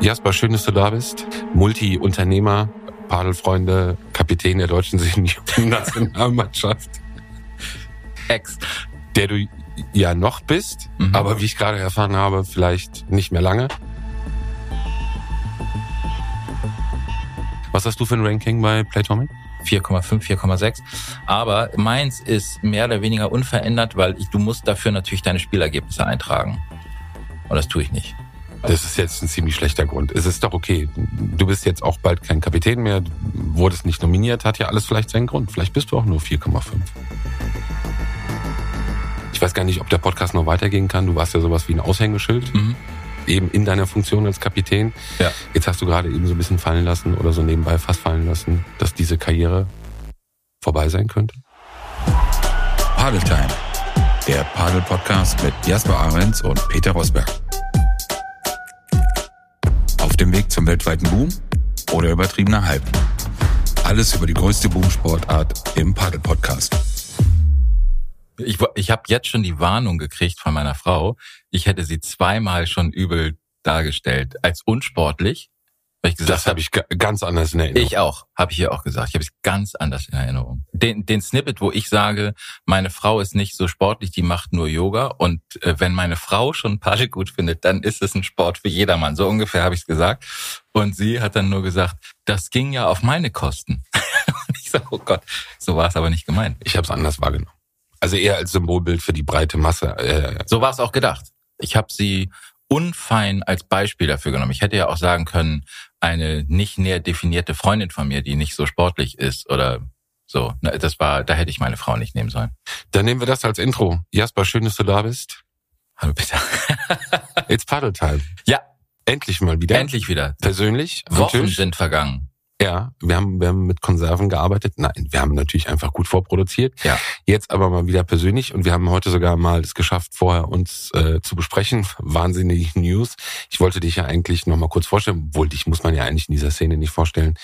Jasper, schön, dass du da bist. Multi-Unternehmer, Padelfreunde, Kapitän der deutschen Nationalmannschaft. Ex. Der du ja noch bist, mhm. aber wie ich gerade erfahren habe, vielleicht nicht mehr lange. Was hast du für ein Ranking bei Playtomic? 4,5, 4,6. Aber meins ist mehr oder weniger unverändert, weil ich, du musst dafür natürlich deine Spielergebnisse eintragen. Und das tue ich nicht. Das ist jetzt ein ziemlich schlechter Grund. Es ist doch okay. Du bist jetzt auch bald kein Kapitän mehr, wurdest nicht nominiert, hat ja alles vielleicht seinen Grund. Vielleicht bist du auch nur 4,5. Ich weiß gar nicht, ob der Podcast noch weitergehen kann. Du warst ja sowas wie ein Aushängeschild. Mhm. Eben in deiner Funktion als Kapitän. Ja. Jetzt hast du gerade eben so ein bisschen fallen lassen oder so nebenbei fast fallen lassen, dass diese Karriere vorbei sein könnte. Padeltime, der Padel-Podcast mit Jasper Ahrens und Peter Rosberg dem Weg zum weltweiten Boom oder übertriebener Hype. Alles über die größte Boomsportart im Paddle-Podcast. Ich, ich habe jetzt schon die Warnung gekriegt von meiner Frau, ich hätte sie zweimal schon übel dargestellt als unsportlich ich gesagt das habe ich ganz anders in Erinnerung. Ich auch, habe ich hier auch gesagt. Ich habe es ganz anders in Erinnerung. Den, den Snippet, wo ich sage, meine Frau ist nicht so sportlich, die macht nur Yoga. Und äh, wenn meine Frau schon Paddel gut findet, dann ist es ein Sport für jedermann. So ungefähr habe ich es gesagt. Und sie hat dann nur gesagt, das ging ja auf meine Kosten. und ich sage, oh Gott, so war es aber nicht gemeint. Ich habe es anders wahrgenommen. Also eher als Symbolbild für die breite Masse. Äh, so war es auch gedacht. Ich habe sie unfein als Beispiel dafür genommen. Ich hätte ja auch sagen können, eine nicht näher definierte Freundin von mir, die nicht so sportlich ist oder so. Das war, da hätte ich meine Frau nicht nehmen sollen. Dann nehmen wir das als Intro. Jasper, schön, dass du da bist. Hallo Peter. It's Paddle Time. Ja. Endlich mal wieder. Endlich wieder. Persönlich. Wochen sind vergangen. Ja, wir haben, wir haben mit Konserven gearbeitet. Nein, wir haben natürlich einfach gut vorproduziert. Ja. Jetzt aber mal wieder persönlich und wir haben heute sogar mal es geschafft, vorher uns äh, zu besprechen. Wahnsinnige News. Ich wollte dich ja eigentlich noch mal kurz vorstellen, obwohl dich muss man ja eigentlich in dieser Szene nicht vorstellen.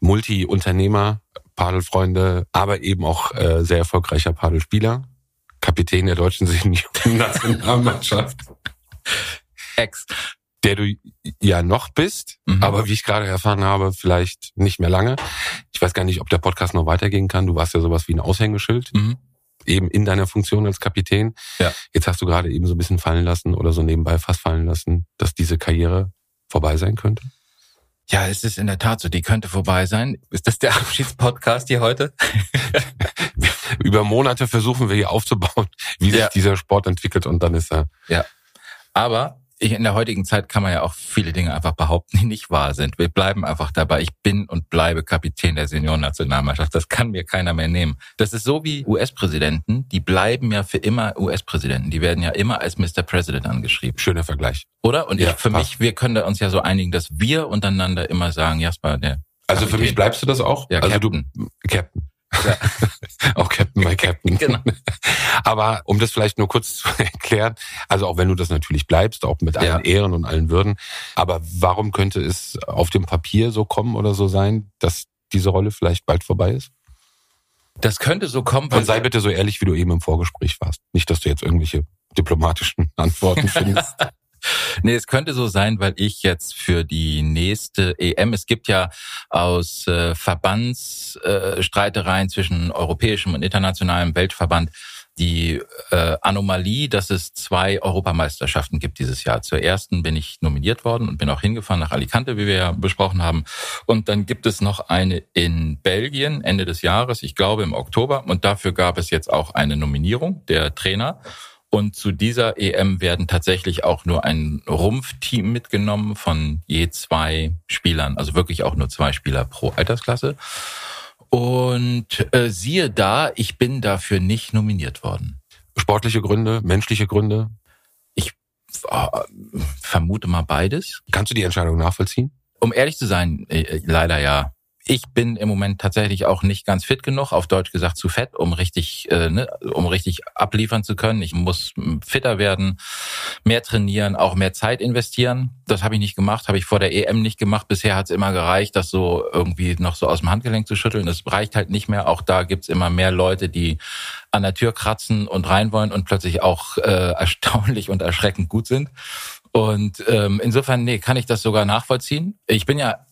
Multi-Unternehmer, Padelfreunde, aber eben auch äh, sehr erfolgreicher Padelspieler, Kapitän der deutschen Nationalmannschaft. Ex der du ja noch bist, mhm. aber wie ich gerade erfahren habe, vielleicht nicht mehr lange. Ich weiß gar nicht, ob der Podcast noch weitergehen kann. Du warst ja sowas wie ein Aushängeschild. Mhm. Eben in deiner Funktion als Kapitän. Ja. Jetzt hast du gerade eben so ein bisschen fallen lassen oder so nebenbei fast fallen lassen, dass diese Karriere vorbei sein könnte. Ja, es ist in der Tat so, die könnte vorbei sein. Ist das der Abschiedspodcast hier heute? Über Monate versuchen wir hier aufzubauen, wie sich dieser Sport entwickelt und dann ist er. Ja. Aber ich, in der heutigen Zeit kann man ja auch viele Dinge einfach behaupten, die nicht wahr sind. Wir bleiben einfach dabei. Ich bin und bleibe Kapitän der Seniorennationalmannschaft. Das kann mir keiner mehr nehmen. Das ist so wie US-Präsidenten, die bleiben ja für immer US-Präsidenten. Die werden ja immer als Mr. President angeschrieben. Schöner Vergleich. Oder? Und ja, ich, für passt. mich, wir können da uns ja so einigen, dass wir untereinander immer sagen, Jasper, der also für mich bleibst du das auch? Ja, also Captain. du Captain. Ja. auch Captain, my Captain. genau. Aber um das vielleicht nur kurz zu erklären, also auch wenn du das natürlich bleibst, auch mit allen ja. Ehren und allen Würden, aber warum könnte es auf dem Papier so kommen oder so sein, dass diese Rolle vielleicht bald vorbei ist? Das könnte so kommen. Und sei bitte so ehrlich, wie du eben im Vorgespräch warst. Nicht, dass du jetzt irgendwelche diplomatischen Antworten findest. Nee, es könnte so sein, weil ich jetzt für die nächste EM, es gibt ja aus äh, Verbandsstreitereien äh, zwischen europäischem und internationalem Weltverband die äh, Anomalie, dass es zwei Europameisterschaften gibt dieses Jahr. Zur ersten bin ich nominiert worden und bin auch hingefahren nach Alicante, wie wir ja besprochen haben. Und dann gibt es noch eine in Belgien Ende des Jahres, ich glaube im Oktober. Und dafür gab es jetzt auch eine Nominierung der Trainer. Und zu dieser EM werden tatsächlich auch nur ein Rumpfteam mitgenommen von je zwei Spielern, also wirklich auch nur zwei Spieler pro Altersklasse. Und äh, siehe da, ich bin dafür nicht nominiert worden. Sportliche Gründe, menschliche Gründe? Ich äh, vermute mal beides. Kannst du die Entscheidung nachvollziehen? Um ehrlich zu sein, äh, leider ja ich bin im Moment tatsächlich auch nicht ganz fit genug, auf Deutsch gesagt zu fett, um richtig, äh, ne, um richtig abliefern zu können. Ich muss fitter werden, mehr trainieren, auch mehr Zeit investieren. Das habe ich nicht gemacht, habe ich vor der EM nicht gemacht. Bisher hat es immer gereicht, das so irgendwie noch so aus dem Handgelenk zu schütteln. Das reicht halt nicht mehr. Auch da gibt's immer mehr Leute, die an der Tür kratzen und rein wollen und plötzlich auch äh, erstaunlich und erschreckend gut sind. Und ähm, insofern, nee, kann ich das sogar nachvollziehen. Ich bin ja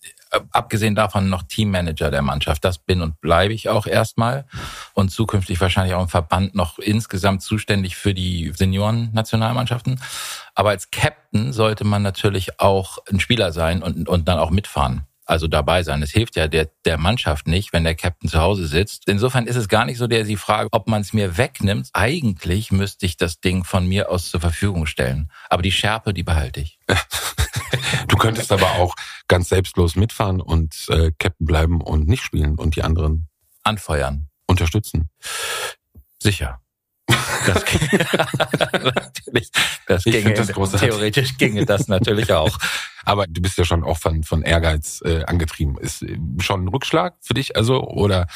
abgesehen davon noch Teammanager der Mannschaft. Das bin und bleibe ich auch erstmal und zukünftig wahrscheinlich auch im Verband noch insgesamt zuständig für die Senioren-Nationalmannschaften. Aber als Captain sollte man natürlich auch ein Spieler sein und, und dann auch mitfahren also dabei sein. Es hilft ja der, der Mannschaft nicht, wenn der Captain zu Hause sitzt. Insofern ist es gar nicht so der die Frage, ob man es mir wegnimmt. Eigentlich müsste ich das Ding von mir aus zur Verfügung stellen. Aber die Schärpe, die behalte ich. du könntest aber auch ganz selbstlos mitfahren und äh, Captain bleiben und nicht spielen und die anderen anfeuern. Unterstützen. Sicher. Das, natürlich, das ginge, das theoretisch ginge das natürlich auch. Aber du bist ja schon auch von, von Ehrgeiz äh, angetrieben. Ist äh, schon ein Rückschlag für dich also oder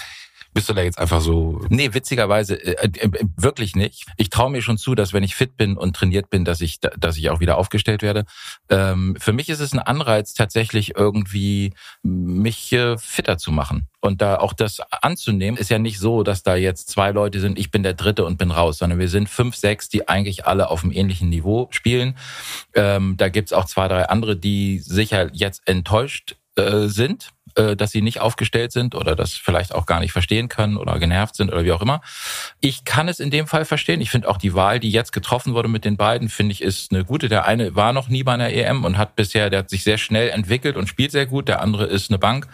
bist du da jetzt einfach so? Nee, witzigerweise äh, äh, wirklich nicht. Ich traue mir schon zu, dass wenn ich fit bin und trainiert bin, dass ich, dass ich auch wieder aufgestellt werde. Ähm, für mich ist es ein Anreiz, tatsächlich irgendwie mich äh, fitter zu machen. Und da auch das anzunehmen, ist ja nicht so, dass da jetzt zwei Leute sind, ich bin der Dritte und bin raus, sondern wir sind fünf, sechs, die eigentlich alle auf einem ähnlichen Niveau spielen. Ähm, da gibt's auch zwei, drei andere, die sicher jetzt enttäuscht äh, sind äh, dass sie nicht aufgestellt sind oder das vielleicht auch gar nicht verstehen können oder genervt sind oder wie auch immer. Ich kann es in dem Fall verstehen. Ich finde auch die Wahl, die jetzt getroffen wurde mit den beiden, finde ich, ist eine gute. Der eine war noch nie bei einer EM und hat bisher, der hat sich sehr schnell entwickelt und spielt sehr gut. Der andere ist eine Bank.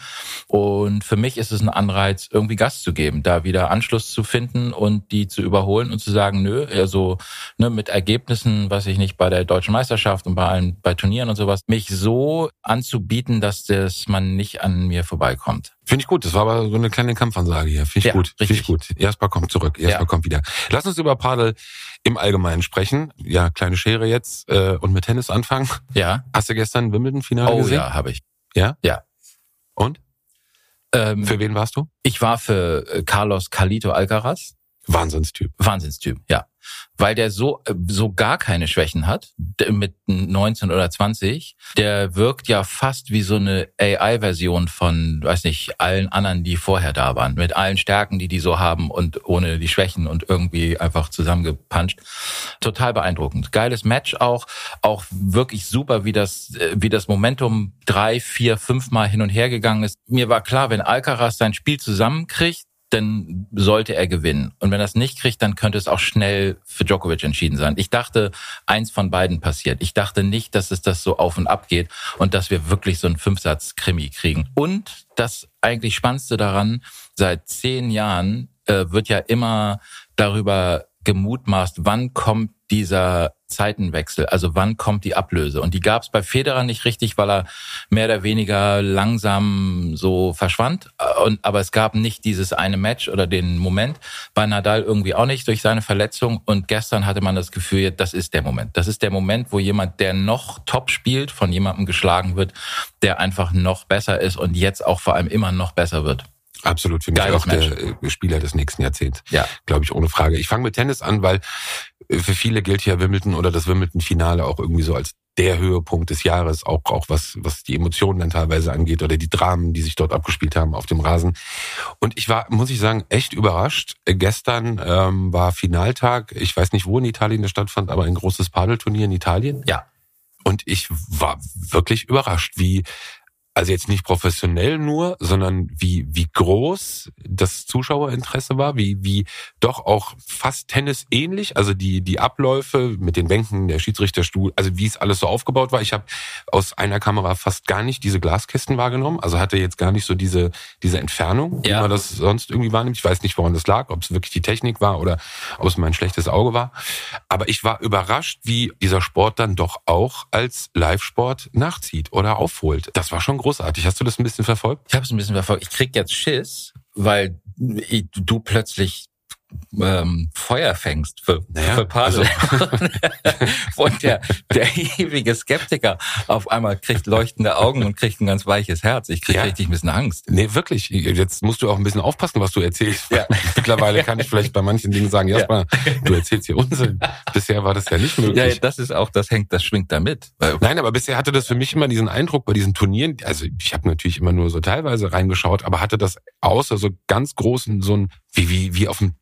Und für mich ist es ein Anreiz, irgendwie Gas zu geben, da wieder Anschluss zu finden und die zu überholen und zu sagen, nö, also ne, mit Ergebnissen, was ich nicht bei der deutschen Meisterschaft und bei allen bei Turnieren und sowas, mich so anzubieten, dass das man nicht an mir vorbeikommt. Finde ich gut. Das war aber so eine kleine Kampfansage hier. Finde ich ja, gut. Finde ich gut. Erstmal kommt zurück. Erstmal ja. kommt wieder. Lass uns über Padel im Allgemeinen sprechen. Ja, kleine Schere jetzt äh, und mit Tennis anfangen. Ja. Hast du gestern Wimbledon-Finale oh, gesehen? Oh ja, habe ich. Ja? Ja. Und? Ähm, für wen warst du? Ich war für äh, Carlos Calito Alcaraz. Wahnsinnstyp. Wahnsinnstyp, ja weil der so äh, so gar keine Schwächen hat mit 19 oder 20. Der wirkt ja fast wie so eine AI-Version von, weiß nicht, allen anderen, die vorher da waren, mit allen Stärken, die die so haben und ohne die Schwächen und irgendwie einfach zusammengepanscht. Total beeindruckend. Geiles Match auch, auch wirklich super, wie das äh, wie das Momentum drei, vier, fünf Mal hin und her gegangen ist. Mir war klar, wenn Alcaraz sein Spiel zusammenkriegt, dann sollte er gewinnen. Und wenn er es nicht kriegt, dann könnte es auch schnell für Djokovic entschieden sein. Ich dachte, eins von beiden passiert. Ich dachte nicht, dass es das so auf und ab geht und dass wir wirklich so einen Fünfsatz-Krimi kriegen. Und das eigentlich Spannendste daran, seit zehn Jahren äh, wird ja immer darüber gemutmaßt, wann kommt dieser Zeitenwechsel, also wann kommt die Ablöse? Und die gab es bei Federer nicht richtig, weil er mehr oder weniger langsam so verschwand. Und, aber es gab nicht dieses eine Match oder den Moment. Bei Nadal irgendwie auch nicht durch seine Verletzung. Und gestern hatte man das Gefühl, das ist der Moment. Das ist der Moment, wo jemand, der noch top spielt, von jemandem geschlagen wird, der einfach noch besser ist und jetzt auch vor allem immer noch besser wird. Absolut, für mich auch Match. der Spieler des nächsten Jahrzehnts. Ja. Glaube ich, ohne Frage. Ich fange mit Tennis an, weil äh, für viele gilt ja Wimbledon oder das Wimbledon-Finale auch irgendwie so als der Höhepunkt des Jahres, auch, auch was, was die Emotionen dann teilweise angeht oder die Dramen, die sich dort abgespielt haben auf dem Rasen. Und ich war, muss ich sagen, echt überrascht. Gestern ähm, war Finaltag, ich weiß nicht, wo in Italien das stattfand, aber ein großes Padelturnier in Italien. Ja. Und ich war wirklich überrascht, wie also jetzt nicht professionell nur, sondern wie, wie groß das Zuschauerinteresse war, wie, wie doch auch fast Tennis ähnlich, also die, die Abläufe mit den Bänken, der Schiedsrichterstuhl, also wie es alles so aufgebaut war. Ich habe aus einer Kamera fast gar nicht diese Glaskästen wahrgenommen, also hatte jetzt gar nicht so diese, diese Entfernung, ja. wie man das sonst irgendwie wahrnimmt. Ich weiß nicht, woran das lag, ob es wirklich die Technik war oder ob es mein schlechtes Auge war. Aber ich war überrascht, wie dieser Sport dann doch auch als Live-Sport nachzieht oder aufholt. Das war schon großartig. Hast du das ein bisschen verfolgt? Ich habe es ein bisschen verfolgt. Ich krieg jetzt Schiss, weil du plötzlich ähm, Feuer fängst für, naja, für Padel. Also. und der, der ewige Skeptiker auf einmal kriegt leuchtende Augen und kriegt ein ganz weiches Herz. Ich kriege ja. richtig ein bisschen Angst. Nee, wirklich. Jetzt musst du auch ein bisschen aufpassen, was du erzählst. Ja. Mittlerweile kann ich vielleicht bei manchen Dingen sagen, Jasper, ja. du erzählst hier Unsinn. Bisher war das ja nicht möglich. Ja, das ist auch, das hängt, das schwingt da mit. Nein, aber bisher hatte das für mich immer diesen Eindruck bei diesen Turnieren, also ich habe natürlich immer nur so teilweise reingeschaut, aber hatte das außer so ganz großen, so ein, wie, wie, wie auf dem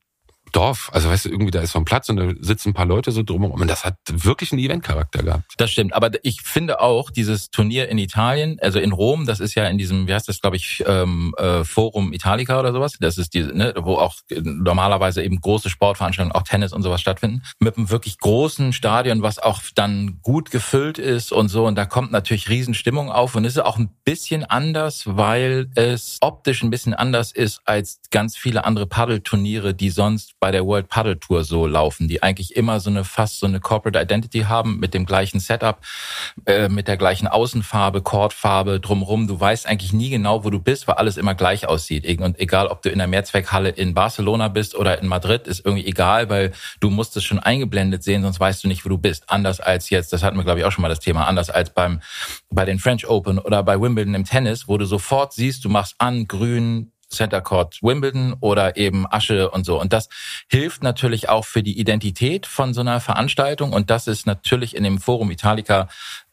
Dorf. Also weißt du, irgendwie da ist so ein Platz und da sitzen ein paar Leute so drumherum. Und das hat wirklich einen Eventcharakter gehabt. Das stimmt. Aber ich finde auch dieses Turnier in Italien, also in Rom, das ist ja in diesem, wie heißt das, glaube ich, ähm, äh, Forum Italica oder sowas. Das ist die, ne, wo auch normalerweise eben große Sportveranstaltungen, auch Tennis und sowas stattfinden. Mit einem wirklich großen Stadion, was auch dann gut gefüllt ist und so. Und da kommt natürlich Riesenstimmung auf. Und es ist auch ein bisschen anders, weil es optisch ein bisschen anders ist als ganz viele andere Paddelturniere, die sonst bei der World Paddle Tour so laufen, die eigentlich immer so eine fast so eine Corporate Identity haben mit dem gleichen Setup, äh, mit der gleichen Außenfarbe, Chordfarbe drumrum. Du weißt eigentlich nie genau, wo du bist, weil alles immer gleich aussieht. Und egal, ob du in der Mehrzweckhalle in Barcelona bist oder in Madrid, ist irgendwie egal, weil du musst es schon eingeblendet sehen, sonst weißt du nicht, wo du bist. Anders als jetzt, das hatten wir glaube ich auch schon mal das Thema, anders als beim bei den French Open oder bei Wimbledon im Tennis, wo du sofort siehst, du machst an, grün, Center Court Wimbledon oder eben Asche und so. Und das hilft natürlich auch für die Identität von so einer Veranstaltung. Und das ist natürlich in dem Forum Italica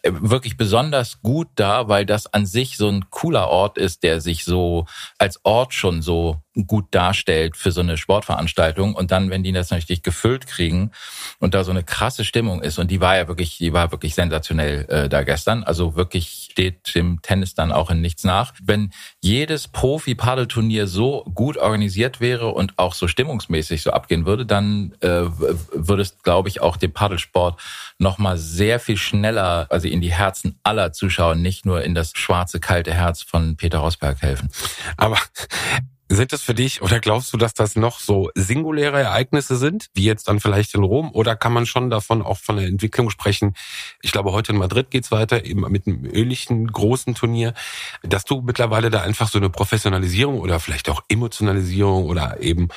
wirklich besonders gut da, weil das an sich so ein cooler Ort ist, der sich so als Ort schon so gut darstellt für so eine Sportveranstaltung. Und dann, wenn die das natürlich gefüllt kriegen und da so eine krasse Stimmung ist, und die war ja wirklich, die war wirklich sensationell äh, da gestern. Also wirklich steht dem Tennis dann auch in nichts nach. Wenn jedes Profi-Paddelturnier so gut organisiert wäre und auch so stimmungsmäßig so abgehen würde, dann äh, würde es, glaube ich, auch dem Paddelsport nochmal sehr viel schneller, also in die Herzen aller Zuschauer, nicht nur in das schwarze, kalte Herz von Peter Rosberg helfen. Aber sind das für dich oder glaubst du, dass das noch so singuläre Ereignisse sind, wie jetzt dann vielleicht in Rom? Oder kann man schon davon auch von der Entwicklung sprechen? Ich glaube, heute in Madrid geht's weiter, eben mit einem ähnlichen großen Turnier, dass du mittlerweile da einfach so eine Professionalisierung oder vielleicht auch Emotionalisierung oder eben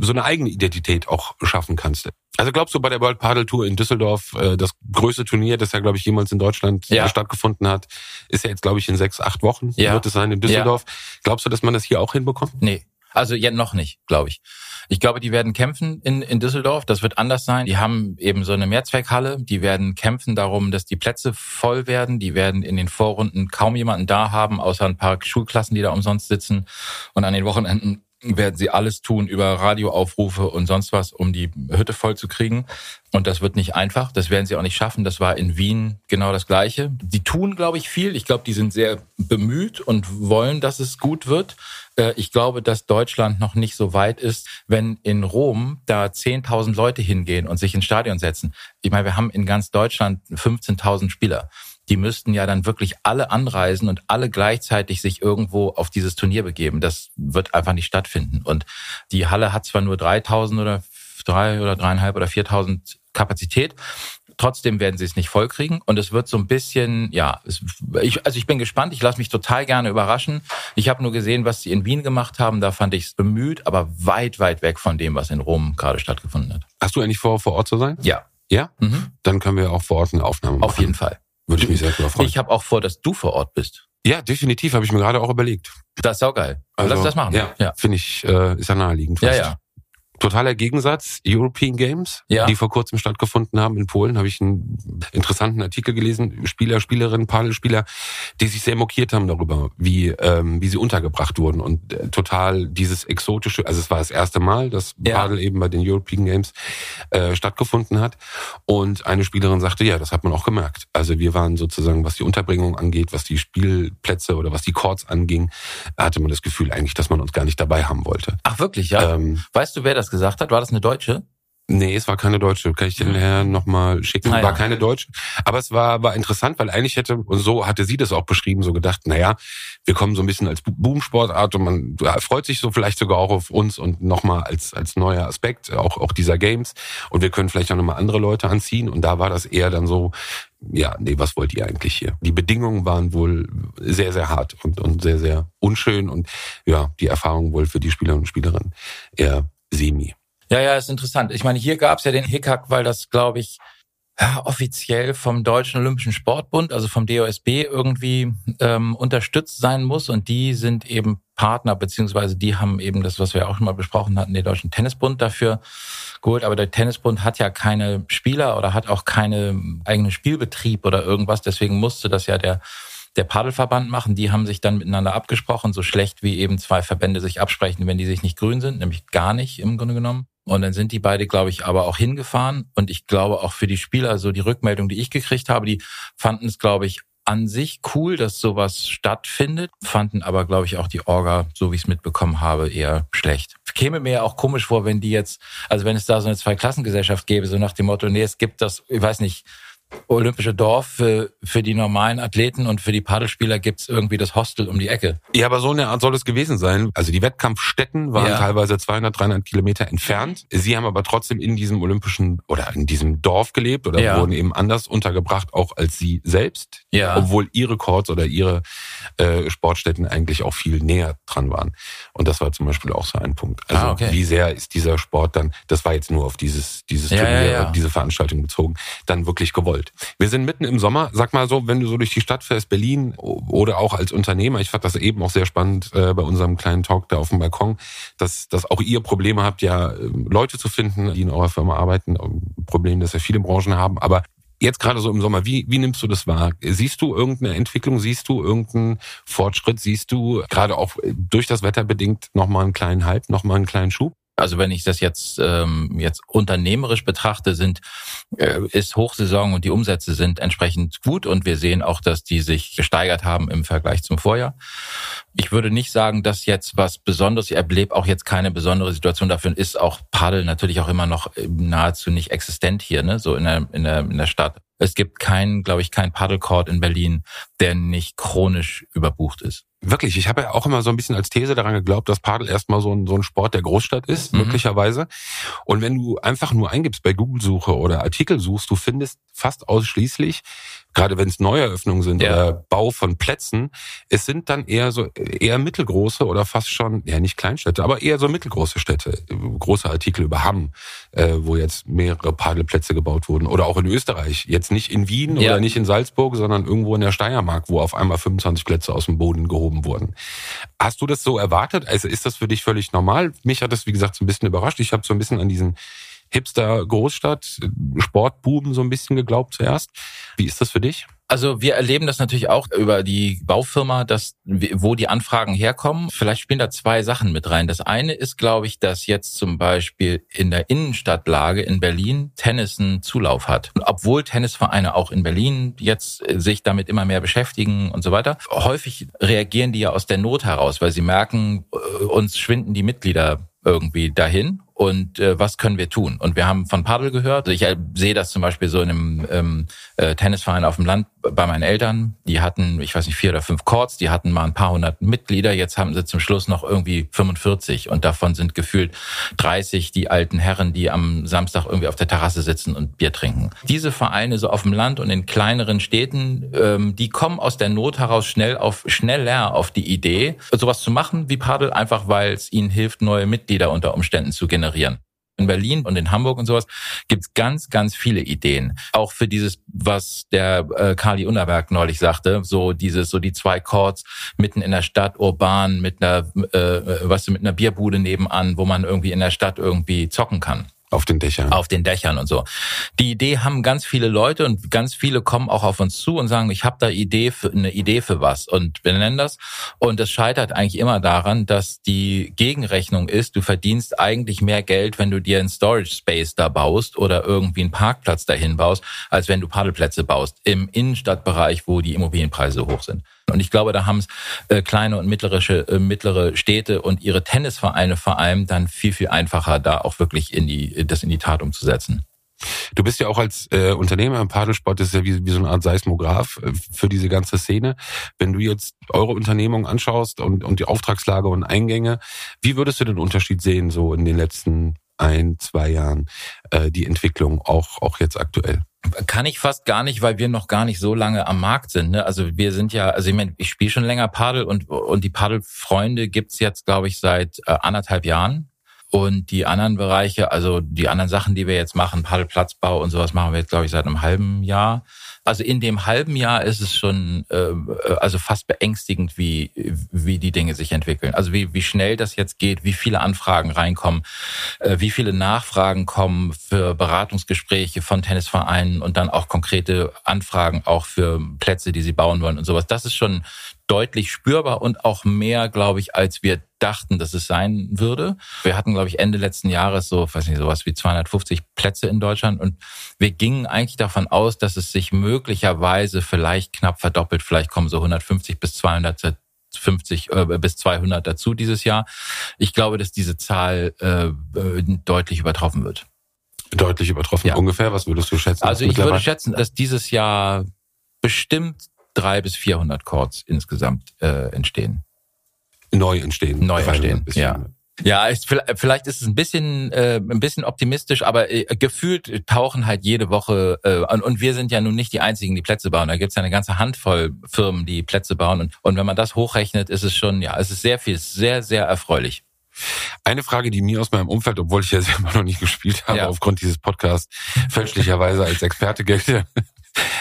so eine eigene Identität auch schaffen kannst. Also glaubst du bei der World Paddle Tour in Düsseldorf, äh, das größte Turnier, das ja, glaube ich, jemals in Deutschland ja. stattgefunden hat, ist ja jetzt, glaube ich, in sechs, acht Wochen ja. wird es sein in Düsseldorf. Ja. Glaubst du, dass man das hier auch hinbekommt? Nee. Also ja, noch nicht, glaube ich. Ich glaube, die werden kämpfen in, in Düsseldorf. Das wird anders sein. Die haben eben so eine Mehrzweckhalle. Die werden kämpfen darum, dass die Plätze voll werden. Die werden in den Vorrunden kaum jemanden da haben, außer ein paar Schulklassen, die da umsonst sitzen. Und an den Wochenenden werden sie alles tun über Radioaufrufe und sonst was, um die Hütte voll zu kriegen. Und das wird nicht einfach. Das werden sie auch nicht schaffen. Das war in Wien genau das Gleiche. Die tun, glaube ich, viel. Ich glaube, die sind sehr bemüht und wollen, dass es gut wird. Äh, ich glaube, dass Deutschland noch nicht so weit ist, wenn in Rom da 10.000 Leute hingehen und sich ins Stadion setzen. Ich meine, wir haben in ganz Deutschland 15.000 Spieler die müssten ja dann wirklich alle anreisen und alle gleichzeitig sich irgendwo auf dieses Turnier begeben. Das wird einfach nicht stattfinden. Und die Halle hat zwar nur 3000 oder drei oder dreieinhalb oder 4000 Kapazität. Trotzdem werden sie es nicht vollkriegen und es wird so ein bisschen, ja, es, ich, also ich bin gespannt, ich lasse mich total gerne überraschen. Ich habe nur gesehen, was sie in Wien gemacht haben, da fand ich es bemüht, aber weit, weit weg von dem, was in Rom gerade stattgefunden hat. Hast du eigentlich vor, vor Ort zu sein? Ja. Ja? Mhm. Dann können wir auch vor Ort eine Aufnahme machen. Auf jeden Fall. Würde ich mich sehr drüber freuen. Ich habe auch vor, dass du vor Ort bist. Ja, definitiv, habe ich mir gerade auch überlegt. Das ist auch geil. Also, Lass das machen. Ja, ja. finde ich, äh, ist ja naheliegend. Fast. Ja, ja totaler Gegensatz. European Games, ja. die vor kurzem stattgefunden haben in Polen, habe ich einen interessanten Artikel gelesen. Spieler, Spielerinnen, Padelspieler, die sich sehr mokiert haben darüber, wie ähm, wie sie untergebracht wurden und äh, total dieses exotische. Also es war das erste Mal, dass ja. Padel eben bei den European Games äh, stattgefunden hat. Und eine Spielerin sagte, ja, das hat man auch gemerkt. Also wir waren sozusagen, was die Unterbringung angeht, was die Spielplätze oder was die Courts anging, hatte man das Gefühl eigentlich, dass man uns gar nicht dabei haben wollte. Ach wirklich, ja. Ähm, weißt du, wer das das gesagt hat? War das eine Deutsche? Nee, es war keine Deutsche. Kann ich den Herrn nochmal schicken? Ah, ja. War keine Deutsche. Aber es war, war interessant, weil eigentlich hätte, und so hatte sie das auch beschrieben, so gedacht, naja, wir kommen so ein bisschen als Boomsportart und man freut sich so vielleicht sogar auch auf uns und nochmal als, als neuer Aspekt auch, auch dieser Games. Und wir können vielleicht auch nochmal andere Leute anziehen. Und da war das eher dann so, ja, nee, was wollt ihr eigentlich hier? Die Bedingungen waren wohl sehr, sehr hart und, und sehr, sehr unschön und ja, die Erfahrung wohl für die Spieler und Spielerinnen eher semi. Ja, ja, ist interessant. Ich meine, hier gab es ja den Hickhack, weil das, glaube ich, ja, offiziell vom Deutschen Olympischen Sportbund, also vom DOSB, irgendwie ähm, unterstützt sein muss. Und die sind eben Partner, beziehungsweise die haben eben das, was wir auch schon mal besprochen hatten, den Deutschen Tennisbund dafür geholt. Aber der Tennisbund hat ja keine Spieler oder hat auch keine eigenen Spielbetrieb oder irgendwas. Deswegen musste das ja der der Paddelverband machen. Die haben sich dann miteinander abgesprochen, so schlecht wie eben zwei Verbände sich absprechen, wenn die sich nicht grün sind, nämlich gar nicht im Grunde genommen. Und dann sind die beide, glaube ich, aber auch hingefahren. Und ich glaube auch für die Spieler, so die Rückmeldung, die ich gekriegt habe, die fanden es, glaube ich, an sich cool, dass sowas stattfindet, fanden aber, glaube ich, auch die Orga, so wie ich es mitbekommen habe, eher schlecht. Käme mir ja auch komisch vor, wenn die jetzt, also wenn es da so eine Zweiklassengesellschaft gäbe, so nach dem Motto, nee, es gibt das, ich weiß nicht, olympische Dorf für, für die normalen Athleten und für die Paddelspieler gibt's irgendwie das Hostel um die Ecke. Ja, aber so eine Art soll es gewesen sein. Also die Wettkampfstätten waren ja. teilweise 200, 300 Kilometer entfernt. Sie haben aber trotzdem in diesem olympischen oder in diesem Dorf gelebt oder ja. wurden eben anders untergebracht, auch als sie selbst. Ja. Obwohl ihre Courts oder ihre äh, Sportstätten eigentlich auch viel näher dran waren. Und das war zum Beispiel auch so ein Punkt. Also ah, okay. wie sehr ist dieser Sport dann, das war jetzt nur auf dieses, dieses ja, Turnier, diese Veranstaltung bezogen, dann wirklich gewollt gewollt. Wir sind mitten im Sommer. Sag mal so, wenn du so durch die Stadt fährst, Berlin oder auch als Unternehmer, ich fand das eben auch sehr spannend äh, bei unserem kleinen Talk da auf dem Balkon, dass, dass auch ihr Probleme habt, ja ähm, Leute zu finden, die in eurer Firma arbeiten. Problem, das ja viele Branchen haben. Aber jetzt gerade so im Sommer, wie, wie nimmst du das wahr? Siehst du irgendeine Entwicklung? Siehst du irgendeinen Fortschritt? Siehst du gerade auch durch das Wetter bedingt nochmal einen kleinen Hype, nochmal einen kleinen Schub? Also wenn ich das jetzt ähm, jetzt unternehmerisch betrachte, sind äh, ist Hochsaison und die Umsätze sind entsprechend gut und wir sehen auch, dass die sich gesteigert haben im Vergleich zum Vorjahr. Ich würde nicht sagen, dass jetzt was Besonderes, ich erlebe auch jetzt keine besondere Situation. Dafür ist auch Paddel natürlich auch immer noch nahezu nicht existent hier, ne? so in der, in der, in der Stadt. Es gibt keinen, glaube ich, keinen Paddlecourt in Berlin, der nicht chronisch überbucht ist. Wirklich, ich habe ja auch immer so ein bisschen als These daran geglaubt, dass Padel erstmal so ein, so ein Sport der Großstadt ist, mhm. möglicherweise. Und wenn du einfach nur eingibst bei Google-Suche oder Artikel suchst, du findest fast ausschließlich gerade wenn es Neueröffnungen sind ja. oder Bau von Plätzen, es sind dann eher so eher mittelgroße oder fast schon, ja nicht Kleinstädte, aber eher so mittelgroße Städte. Große Artikel über Hamm, äh, wo jetzt mehrere Padelplätze gebaut wurden. Oder auch in Österreich. Jetzt nicht in Wien ja. oder nicht in Salzburg, sondern irgendwo in der Steiermark, wo auf einmal 25 Plätze aus dem Boden gehoben wurden. Hast du das so erwartet? Also ist das für dich völlig normal? Mich hat das, wie gesagt, so ein bisschen überrascht. Ich habe so ein bisschen an diesen Hipster-Großstadt, Sportbuben so ein bisschen geglaubt zuerst. Wie ist das für dich? Also wir erleben das natürlich auch über die Baufirma, dass wo die Anfragen herkommen. Vielleicht spielen da zwei Sachen mit rein. Das eine ist, glaube ich, dass jetzt zum Beispiel in der Innenstadtlage in Berlin Tennis einen Zulauf hat. Und obwohl Tennisvereine auch in Berlin jetzt sich damit immer mehr beschäftigen und so weiter, häufig reagieren die ja aus der Not heraus, weil sie merken, äh, uns schwinden die Mitglieder irgendwie dahin und äh, was können wir tun? Und wir haben von Paddel gehört. Ich äh, sehe das zum Beispiel so in einem ähm, äh, Tennisverein auf dem Land bei meinen Eltern. Die hatten, ich weiß nicht, vier oder fünf Courts, die hatten mal ein paar hundert Mitglieder. Jetzt haben sie zum Schluss noch irgendwie 45 und davon sind gefühlt 30 die alten Herren, die am Samstag irgendwie auf der Terrasse sitzen und Bier trinken. Diese Vereine so auf dem Land und in kleineren Städten, ähm, die kommen aus der Not heraus schnell auf schneller auf die Idee, sowas zu machen wie Paddel, einfach weil es ihnen hilft, neue Mitglieder unter Umständen zu generieren generieren. In Berlin und in Hamburg und sowas gibt's ganz, ganz viele Ideen. Auch für dieses, was der äh, Kali Unterberg neulich sagte, so dieses, so die zwei Chords mitten in der Stadt, urban, mit einer, äh, äh was mit einer Bierbude nebenan, wo man irgendwie in der Stadt irgendwie zocken kann. Auf den Dächern. Auf den Dächern und so. Die Idee haben ganz viele Leute und ganz viele kommen auch auf uns zu und sagen, ich habe da Idee für, eine Idee für was und wir nennen das. Und es scheitert eigentlich immer daran, dass die Gegenrechnung ist, du verdienst eigentlich mehr Geld, wenn du dir einen Storage Space da baust oder irgendwie einen Parkplatz dahin baust, als wenn du Paddelplätze baust im Innenstadtbereich, wo die Immobilienpreise hoch sind. Und ich glaube, da haben es äh, kleine und mittlere, äh, mittlere Städte und ihre Tennisvereine vor allem dann viel, viel einfacher, da auch wirklich in die, das in die Tat umzusetzen. Du bist ja auch als äh, Unternehmer im Padelsport, das ist ja wie, wie so eine Art Seismograph äh, für diese ganze Szene. Wenn du jetzt eure Unternehmung anschaust und, und die Auftragslage und Eingänge, wie würdest du den Unterschied sehen, so in den letzten ein, zwei Jahren, äh, die Entwicklung, auch, auch jetzt aktuell? Kann ich fast gar nicht, weil wir noch gar nicht so lange am Markt sind. Ne? Also wir sind ja, also ich meine, ich spiele schon länger Padel und, und die Padelfreunde gibt's jetzt, glaube ich, seit äh, anderthalb Jahren. Und die anderen Bereiche, also die anderen Sachen, die wir jetzt machen, Paddelplatzbau und sowas machen wir jetzt, glaube ich, seit einem halben Jahr. Also in dem halben Jahr ist es schon äh, also fast beängstigend, wie wie die Dinge sich entwickeln. Also wie wie schnell das jetzt geht, wie viele Anfragen reinkommen, äh, wie viele Nachfragen kommen für Beratungsgespräche von Tennisvereinen und dann auch konkrete Anfragen auch für Plätze, die sie bauen wollen und sowas. Das ist schon deutlich spürbar und auch mehr, glaube ich, als wir dachten, dass es sein würde. Wir hatten, glaube ich, Ende letzten Jahres so, weiß nicht, sowas wie 250 Plätze in Deutschland und wir gingen eigentlich davon aus, dass es sich möglicherweise vielleicht knapp verdoppelt. Vielleicht kommen so 150 bis 200 50 äh, bis 200 dazu dieses Jahr. Ich glaube, dass diese Zahl äh, deutlich übertroffen wird. Deutlich übertroffen. Ja. Ungefähr, was würdest du schätzen? Also ich würde schätzen, dass dieses Jahr bestimmt drei bis 400 Chords insgesamt äh, entstehen. Neu entstehen. Neu entstehen, ja. Ja, ist, vielleicht ist es ein bisschen äh, ein bisschen optimistisch, aber äh, gefühlt tauchen halt jede Woche äh, und, und wir sind ja nun nicht die einzigen, die Plätze bauen. Da gibt's ja eine ganze Handvoll Firmen, die Plätze bauen und, und wenn man das hochrechnet, ist es schon ja, es ist sehr viel, sehr sehr erfreulich. Eine Frage, die mir aus meinem Umfeld, obwohl ich ja selber noch nicht gespielt habe, ja. aufgrund dieses Podcasts fälschlicherweise als Experte gelte,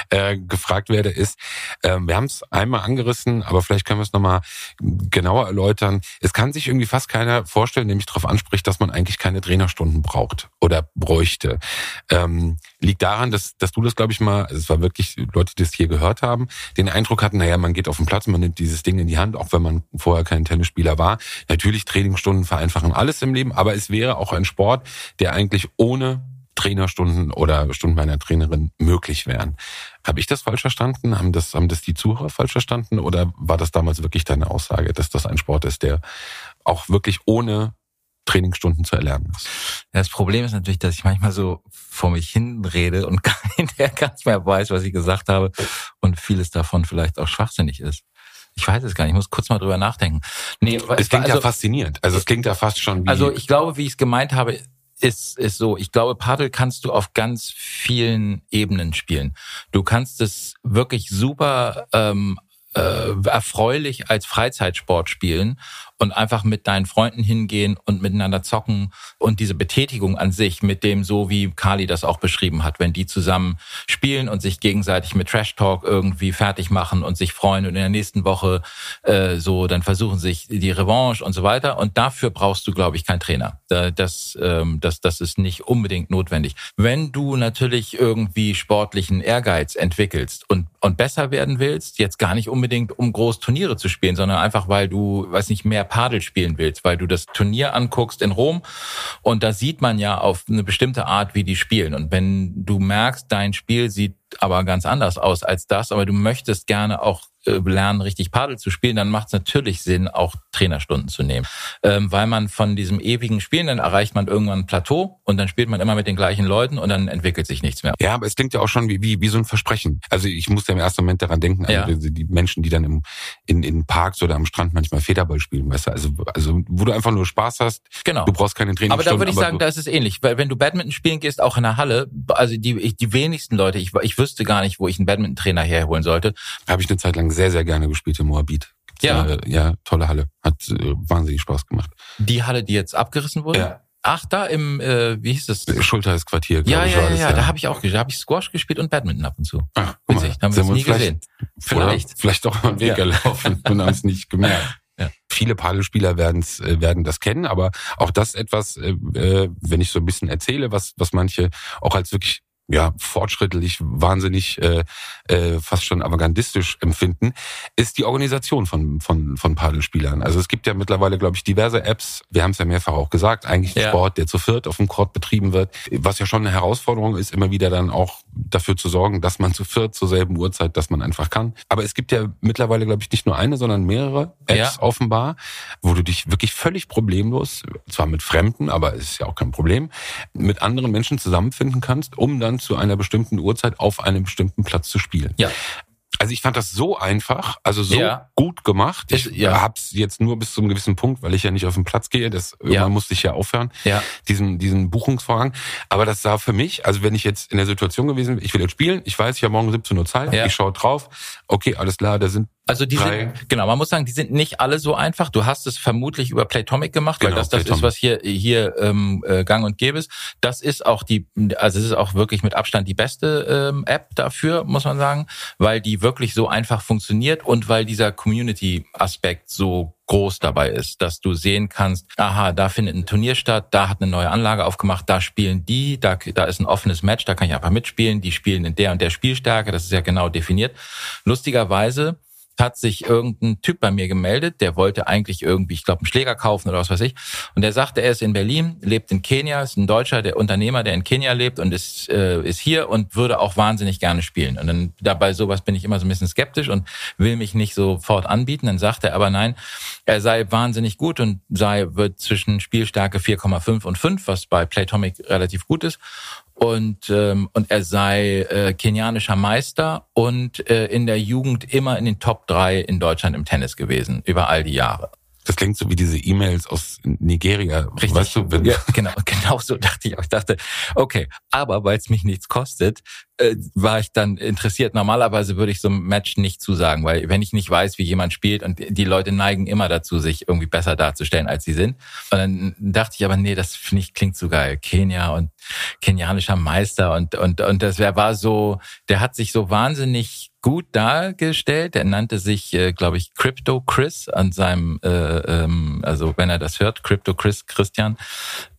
äh, gefragt werde, ist, äh, wir haben es einmal angerissen, aber vielleicht können wir es nochmal genauer erläutern. Es kann sich irgendwie fast keiner vorstellen, nämlich darauf anspricht, dass man eigentlich keine Trainerstunden braucht oder bräuchte. Ähm, liegt daran, dass, dass du das, glaube ich, mal, es war wirklich Leute, die das hier gehört haben, den Eindruck hatten, naja, man geht auf den Platz, man nimmt dieses Ding in die Hand, auch wenn man vorher kein Tennisspieler war. Natürlich, Trainingsstunden vereinfachen alles im Leben, aber es wäre auch ein Sport, der eigentlich ohne Trainerstunden oder Stunden meiner Trainerin möglich wären. Habe ich das falsch verstanden? Haben das, haben das die Zuhörer falsch verstanden? Oder war das damals wirklich deine Aussage, dass das ein Sport ist, der auch wirklich ohne Trainingsstunden zu erlernen ist? Das Problem ist natürlich, dass ich manchmal so vor mich hin rede und der gar nicht mehr weiß, was ich gesagt habe und vieles davon vielleicht auch schwachsinnig ist. Ich weiß es gar nicht. Ich muss kurz mal drüber nachdenken. Nee, es klingt also, ja faszinierend. Also es klingt ja fast schon wie. Also ich glaube, wie ich es gemeint habe, ist, ist so. Ich glaube, Paddel kannst du auf ganz vielen Ebenen spielen. Du kannst es wirklich super ähm, äh, erfreulich als Freizeitsport spielen und einfach mit deinen Freunden hingehen und miteinander zocken und diese Betätigung an sich mit dem so wie Kali das auch beschrieben hat, wenn die zusammen spielen und sich gegenseitig mit Trash Talk irgendwie fertig machen und sich freuen und in der nächsten Woche äh, so dann versuchen sich die Revanche und so weiter und dafür brauchst du glaube ich keinen Trainer. Das ähm, das das ist nicht unbedingt notwendig. Wenn du natürlich irgendwie sportlichen Ehrgeiz entwickelst und und besser werden willst, jetzt gar nicht unbedingt um groß Turniere zu spielen, sondern einfach weil du weiß nicht mehr Padel spielen willst, weil du das Turnier anguckst in Rom und da sieht man ja auf eine bestimmte Art, wie die spielen. Und wenn du merkst, dein Spiel sieht aber ganz anders aus als das, aber du möchtest gerne auch äh, lernen, richtig Padel zu spielen, dann macht es natürlich Sinn, auch Trainerstunden zu nehmen. Ähm, weil man von diesem ewigen Spielen, dann erreicht man irgendwann ein Plateau und dann spielt man immer mit den gleichen Leuten und dann entwickelt sich nichts mehr. Ja, aber es klingt ja auch schon wie, wie, wie so ein Versprechen. Also ich muss ja im ersten Moment daran denken, ja. also die Menschen, die dann im, in, in Parks oder am Strand manchmal Federball spielen, weißt du, also, also wo du einfach nur Spaß hast, genau. du brauchst keine Trainingsstunden. Aber da würde ich sagen, da ist es ähnlich, weil wenn du Badminton spielen gehst, auch in der Halle, also die, die wenigsten Leute, ich, ich wüsste gar nicht, wo ich einen Badminton-Trainer herholen sollte. Habe ich eine Zeit lang sehr, sehr gerne gespielt in Moabit. Ja. Äh, ja, tolle Halle. Hat äh, wahnsinnig Spaß gemacht. Die Halle, die jetzt abgerissen wurde? Ja. Ach, da im, äh, wie hieß das? Schulterhalsquartier, ja, ich. Ja, ja, ja, ja, da habe ich auch da habe ich Squash gespielt und Badminton ab und zu. Ach, guck mal, haben wir es nie gesehen. Vielleicht. Vielleicht doch mal einen Weg ja. gelaufen und haben es nicht gemerkt. Ja. Viele Padelspieler werden's, äh, werden das kennen, aber auch das etwas, äh, äh, wenn ich so ein bisschen erzähle, was, was manche auch als wirklich ja, fortschrittlich, wahnsinnig, äh, äh, fast schon avantgardistisch empfinden, ist die Organisation von, von, von Padelspielern. Also es gibt ja mittlerweile, glaube ich, diverse Apps, wir haben es ja mehrfach auch gesagt, eigentlich ja. Sport, der zu viert auf dem Court betrieben wird, was ja schon eine Herausforderung ist, immer wieder dann auch dafür zu sorgen, dass man zu viert zur selben Uhrzeit, dass man einfach kann. Aber es gibt ja mittlerweile, glaube ich, nicht nur eine, sondern mehrere Apps ja. offenbar, wo du dich wirklich völlig problemlos, zwar mit Fremden, aber es ist ja auch kein Problem, mit anderen Menschen zusammenfinden kannst, um dann zu einer bestimmten Uhrzeit auf einem bestimmten Platz zu spielen. Ja. Also ich fand das so einfach, also so ja. gut gemacht. Ich ja. hab's jetzt nur bis zu einem gewissen Punkt, weil ich ja nicht auf den Platz gehe. Das irgendwann ja. musste ich ja aufhören, ja. diesen diesen Buchungsvorgang. Aber das sah für mich, also wenn ich jetzt in der Situation gewesen, ich will jetzt spielen, ich weiß, ich habe morgen 17 Uhr Zeit, ich schaue drauf, okay, alles klar, da sind Also die sind, genau, man muss sagen, die sind nicht alle so einfach. Du hast es vermutlich über Playtomic gemacht, genau, weil das das ist, was hier hier ähm, äh, Gang und Gäbe ist. Das ist auch die, also es ist auch wirklich mit Abstand die beste ähm, App dafür, muss man sagen, weil die wirklich so einfach funktioniert und weil dieser Community-Aspekt so groß dabei ist, dass du sehen kannst, aha, da findet ein Turnier statt, da hat eine neue Anlage aufgemacht, da spielen die, da, da ist ein offenes Match, da kann ich einfach mitspielen, die spielen in der und der Spielstärke, das ist ja genau definiert. Lustigerweise hat sich irgendein Typ bei mir gemeldet, der wollte eigentlich irgendwie, ich glaube, einen Schläger kaufen oder was weiß ich. Und der sagte, er ist in Berlin, lebt in Kenia, ist ein Deutscher, der Unternehmer, der in Kenia lebt und ist, äh, ist hier und würde auch wahnsinnig gerne spielen. Und dann dabei sowas bin ich immer so ein bisschen skeptisch und will mich nicht sofort anbieten. Dann sagt er aber nein, er sei wahnsinnig gut und sei, wird zwischen Spielstärke 4,5 und 5, was bei Playtomic relativ gut ist und ähm, und er sei äh, kenianischer Meister und äh, in der Jugend immer in den Top 3 in Deutschland im Tennis gewesen über all die Jahre. Das klingt so wie diese E-Mails aus Nigeria. Richtig. Weißt du, ja, genau, genau so dachte ich auch. Ich dachte, okay, aber weil es mich nichts kostet, äh, war ich dann interessiert. Normalerweise würde ich so ein Match nicht zusagen, weil wenn ich nicht weiß, wie jemand spielt und die Leute neigen immer dazu, sich irgendwie besser darzustellen, als sie sind. Und dann dachte ich aber, nee, das finde ich klingt so geil. Kenia und kenianischer Meister und und und das war so, der hat sich so wahnsinnig gut dargestellt. Er nannte sich, äh, glaube ich, Crypto Chris an seinem, äh, ähm, also wenn er das hört, Crypto Chris Christian.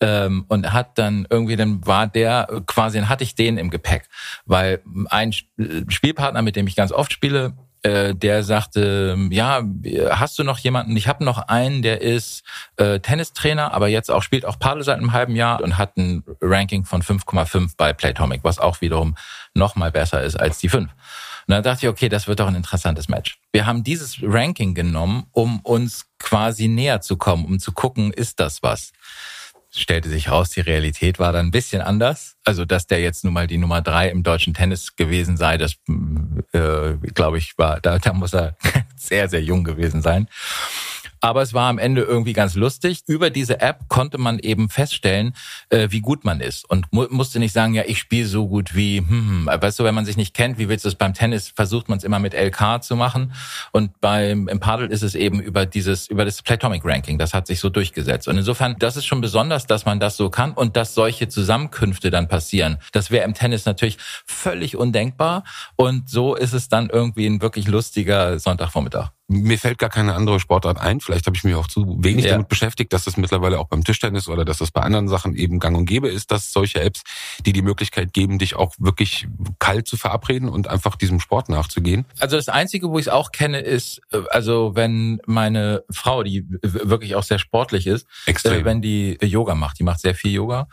Ähm, und hat dann irgendwie, dann war der quasi, dann hatte ich den im Gepäck, weil ein Spielpartner, mit dem ich ganz oft spiele, äh, der sagte, ja, hast du noch jemanden? Ich habe noch einen, der ist äh, Tennistrainer, aber jetzt auch spielt auch Paddel seit einem halben Jahr und hat ein Ranking von 5,5 bei Playtomic, was auch wiederum noch mal besser ist als die 5. Und dann dachte ich, okay, das wird doch ein interessantes Match. Wir haben dieses Ranking genommen, um uns quasi näher zu kommen, um zu gucken, ist das was? Stellte sich raus, die Realität war dann ein bisschen anders. Also, dass der jetzt nun mal die Nummer drei im deutschen Tennis gewesen sei, das äh, glaube ich war, da, da muss er sehr, sehr jung gewesen sein. Aber es war am Ende irgendwie ganz lustig. Über diese App konnte man eben feststellen, äh, wie gut man ist. Und mu musste nicht sagen, ja, ich spiele so gut wie, hm, hm. weißt du, wenn man sich nicht kennt, wie willst du es beim Tennis, versucht man es immer mit LK zu machen. Und beim im Paddle ist es eben über dieses, über das Playtomic Ranking. Das hat sich so durchgesetzt. Und insofern, das ist schon besonders, dass man das so kann und dass solche Zusammenkünfte dann passieren. Das wäre im Tennis natürlich völlig undenkbar. Und so ist es dann irgendwie ein wirklich lustiger Sonntagvormittag mir fällt gar keine andere Sportart ein. Vielleicht habe ich mich auch zu wenig ja. damit beschäftigt, dass das mittlerweile auch beim Tischtennis oder dass das bei anderen Sachen eben gang und gäbe ist, dass solche Apps, die die Möglichkeit geben, dich auch wirklich kalt zu verabreden und einfach diesem Sport nachzugehen. Also das Einzige, wo ich es auch kenne, ist, äh, also wenn meine Frau, die wirklich auch sehr sportlich ist, Extrem. Äh, wenn die Yoga macht, die macht sehr viel Yoga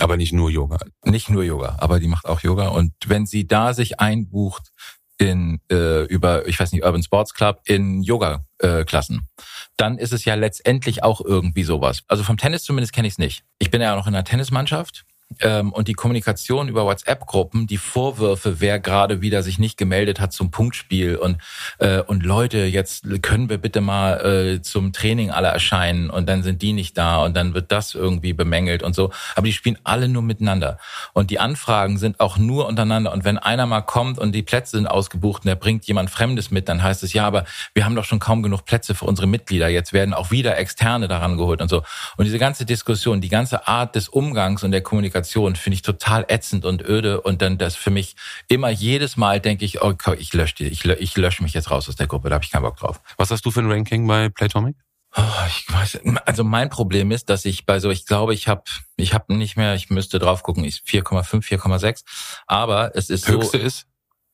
aber nicht nur Yoga. Nicht nur Yoga, aber die macht auch Yoga. Und wenn sie da sich einbucht in äh, über, ich weiß nicht, Urban Sports Club in Yoga-Klassen, äh, dann ist es ja letztendlich auch irgendwie sowas. Also vom Tennis zumindest kenne ich es nicht. Ich bin ja noch in einer Tennismannschaft ähm, und die Kommunikation über WhatsApp-Gruppen, die Vorwürfe, wer gerade wieder sich nicht gemeldet hat zum Punktspiel und äh, und Leute, jetzt können wir bitte mal äh, zum Training alle erscheinen und dann sind die nicht da und dann wird das irgendwie bemängelt und so. Aber die spielen alle nur miteinander und die Anfragen sind auch nur untereinander und wenn einer mal kommt und die Plätze sind ausgebucht und der bringt jemand Fremdes mit, dann heißt es ja, aber wir haben doch schon kaum genug Plätze für unsere Mitglieder. Jetzt werden auch wieder Externe daran geholt und so. Und diese ganze Diskussion, die ganze Art des Umgangs und der Kommunikation Kommunikation finde ich total ätzend und öde und dann das für mich immer jedes Mal denke ich, okay, oh, ich lösche die, ich, ich lösche mich jetzt raus aus der Gruppe, da habe ich keinen Bock drauf. Was hast du für ein Ranking bei Playtomic? Oh, ich weiß, also mein Problem ist, dass ich bei so, ich glaube, ich habe, ich habe nicht mehr, ich müsste drauf gucken, ich 4,5, 4,6, aber es ist Höchste so. ist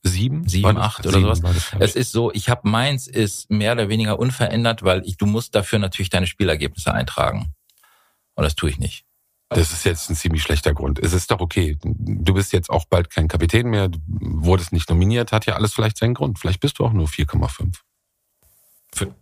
sieben, sieben, acht oder sieben sowas. Es ist so, ich habe meins ist mehr oder weniger unverändert, weil ich, du musst dafür natürlich deine Spielergebnisse eintragen. Und das tue ich nicht. Das ist jetzt ein ziemlich schlechter Grund. Es ist doch okay. Du bist jetzt auch bald kein Kapitän mehr, du wurdest nicht nominiert, hat ja alles vielleicht seinen Grund. Vielleicht bist du auch nur 4,5.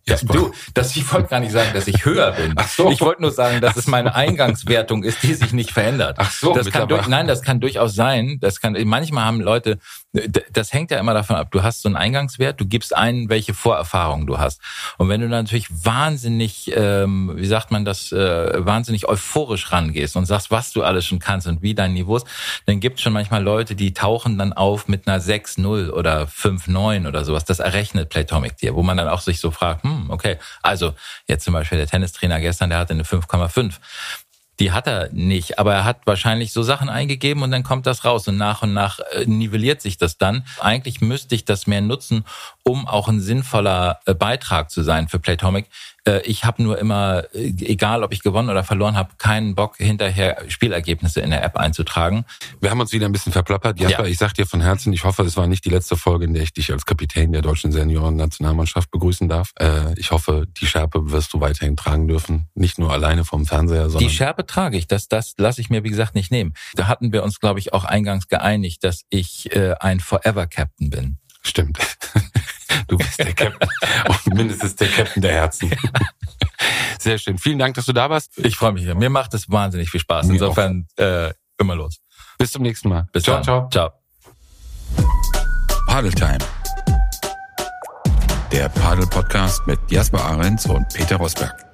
Ja, du, das, ich wollte gar nicht sagen, dass ich höher bin. Ach so. Ich wollte nur sagen, dass es meine Eingangswertung ist, die sich nicht verändert. Ach so, das kann durch, nein, das kann durchaus sein. Das kann, manchmal haben Leute das hängt ja immer davon ab. Du hast so einen Eingangswert, du gibst ein, welche Vorerfahrungen du hast. Und wenn du natürlich wahnsinnig, ähm, wie sagt man das, äh, wahnsinnig euphorisch rangehst und sagst, was du alles schon kannst und wie dein Niveau ist, dann gibt es schon manchmal Leute, die tauchen dann auf mit einer 6-0 oder 5-9 oder sowas. Das errechnet Playtomic dir, wo man dann auch sich so fragt, hm, okay, also jetzt zum Beispiel der Tennistrainer gestern, der hatte eine 5,5 die hat er nicht, aber er hat wahrscheinlich so Sachen eingegeben und dann kommt das raus und nach und nach äh, nivelliert sich das dann. Eigentlich müsste ich das mehr nutzen, um auch ein sinnvoller äh, Beitrag zu sein für Playtomic. Äh, ich habe nur immer, äh, egal ob ich gewonnen oder verloren habe, keinen Bock hinterher Spielergebnisse in der App einzutragen. Wir haben uns wieder ein bisschen verplappert. Jasper, ja. ich sag dir von Herzen, ich hoffe, es war nicht die letzte Folge, in der ich dich als Kapitän der deutschen Senioren-Nationalmannschaft begrüßen darf. Äh, ich hoffe, die Schärpe wirst du weiterhin tragen dürfen. Nicht nur alleine vom Fernseher, sondern... Die Schärpe trage ich. Das, das lasse ich mir, wie gesagt, nicht nehmen. Da hatten wir uns, glaube ich, auch eingangs geeinigt, dass ich ein Forever-Captain bin. Stimmt. Du bist der Captain und mindestens der Captain der Herzen. Sehr schön. Vielen Dank, dass du da warst. Ich freue mich. Mir macht es wahnsinnig viel Spaß. Insofern äh, immer los. Bis zum nächsten Mal. Bis ciao, dann. ciao. Ciao. Paddle Time. Der Paddle Podcast mit Jasper Ahrens und Peter Rosberg.